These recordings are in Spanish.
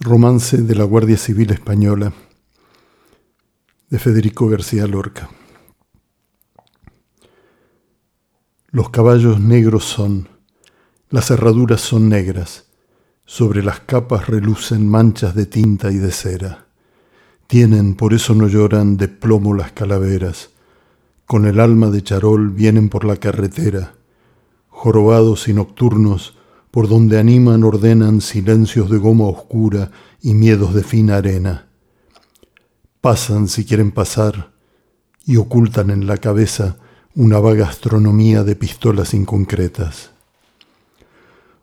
Romance de la Guardia Civil Española de Federico García Lorca. Los caballos negros son, las herraduras son negras, sobre las capas relucen manchas de tinta y de cera. Tienen, por eso no lloran, de plomo las calaveras, con el alma de charol vienen por la carretera, jorobados y nocturnos, por donde animan, ordenan silencios de goma oscura y miedos de fina arena. Pasan si quieren pasar y ocultan en la cabeza una vaga astronomía de pistolas inconcretas.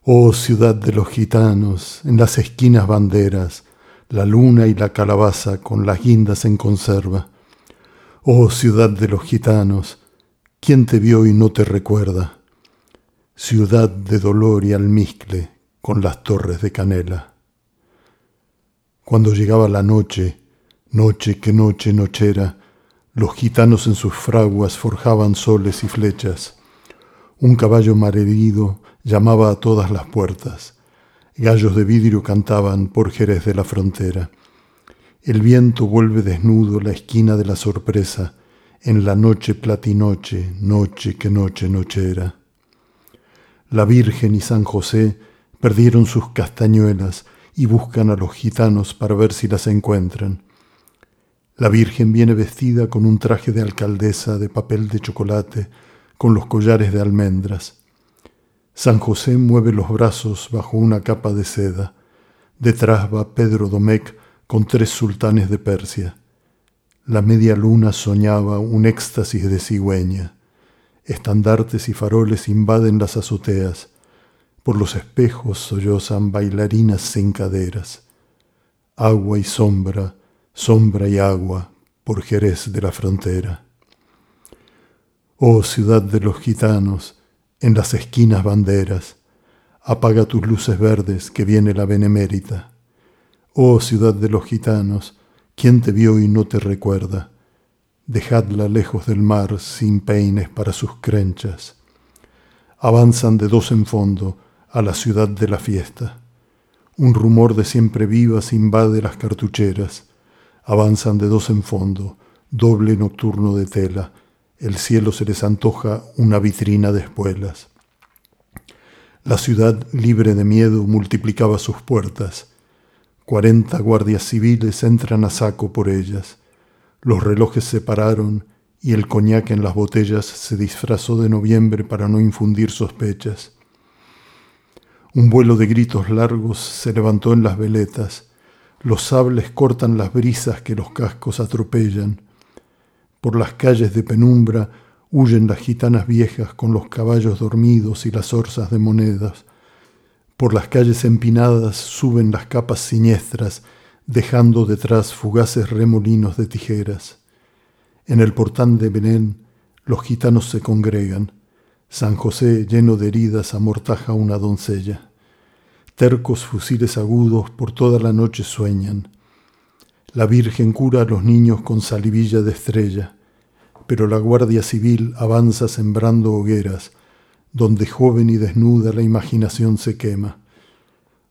Oh ciudad de los gitanos, en las esquinas banderas, la luna y la calabaza con las guindas en conserva. Oh ciudad de los gitanos, ¿quién te vio y no te recuerda? Ciudad de dolor y almizcle con las torres de canela. Cuando llegaba la noche, noche que noche nochera, los gitanos en sus fraguas forjaban soles y flechas. Un caballo malherido llamaba a todas las puertas. Gallos de vidrio cantaban por Jerez de la frontera. El viento vuelve desnudo la esquina de la sorpresa en la noche platinoche, noche que noche nochera. La Virgen y San José perdieron sus castañuelas y buscan a los gitanos para ver si las encuentran. La Virgen viene vestida con un traje de alcaldesa de papel de chocolate, con los collares de almendras. San José mueve los brazos bajo una capa de seda. Detrás va Pedro Domecq con tres sultanes de Persia. La media luna soñaba un éxtasis de cigüeña. Estandartes y faroles invaden las azoteas. Por los espejos sollozan bailarinas sin caderas. Agua y sombra, sombra y agua, por Jerez de la frontera. Oh ciudad de los gitanos, en las esquinas banderas, apaga tus luces verdes que viene la benemérita. Oh ciudad de los gitanos, ¿quién te vio y no te recuerda? Dejadla lejos del mar sin peines para sus crenchas. Avanzan de dos en fondo a la ciudad de la fiesta. Un rumor de siempre vivas invade las cartucheras. Avanzan de dos en fondo, doble nocturno de tela. El cielo se les antoja una vitrina de espuelas. La ciudad, libre de miedo, multiplicaba sus puertas. Cuarenta guardias civiles entran a saco por ellas. Los relojes se pararon y el coñac en las botellas se disfrazó de noviembre para no infundir sospechas. Un vuelo de gritos largos se levantó en las veletas. Los sables cortan las brisas que los cascos atropellan. Por las calles de penumbra huyen las gitanas viejas con los caballos dormidos y las orzas de monedas. Por las calles empinadas suben las capas siniestras dejando detrás fugaces remolinos de tijeras. En el portán de Belén los gitanos se congregan. San José, lleno de heridas, amortaja a una doncella. Tercos fusiles agudos por toda la noche sueñan. La Virgen cura a los niños con salivilla de estrella, pero la Guardia Civil avanza sembrando hogueras, donde joven y desnuda la imaginación se quema.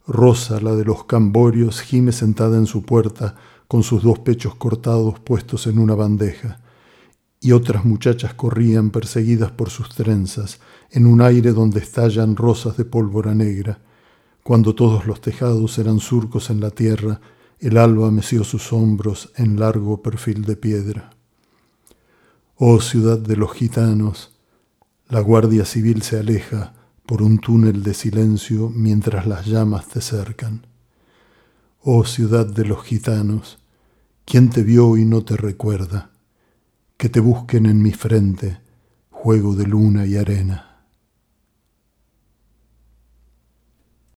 Rosa, la de los camborios, gime sentada en su puerta, con sus dos pechos cortados puestos en una bandeja, y otras muchachas corrían perseguidas por sus trenzas, en un aire donde estallan rosas de pólvora negra. Cuando todos los tejados eran surcos en la tierra, el alba meció sus hombros en largo perfil de piedra. Oh ciudad de los gitanos, la Guardia Civil se aleja, por un túnel de silencio mientras las llamas te cercan. Oh ciudad de los gitanos, ¿quién te vio y no te recuerda? Que te busquen en mi frente, juego de luna y arena.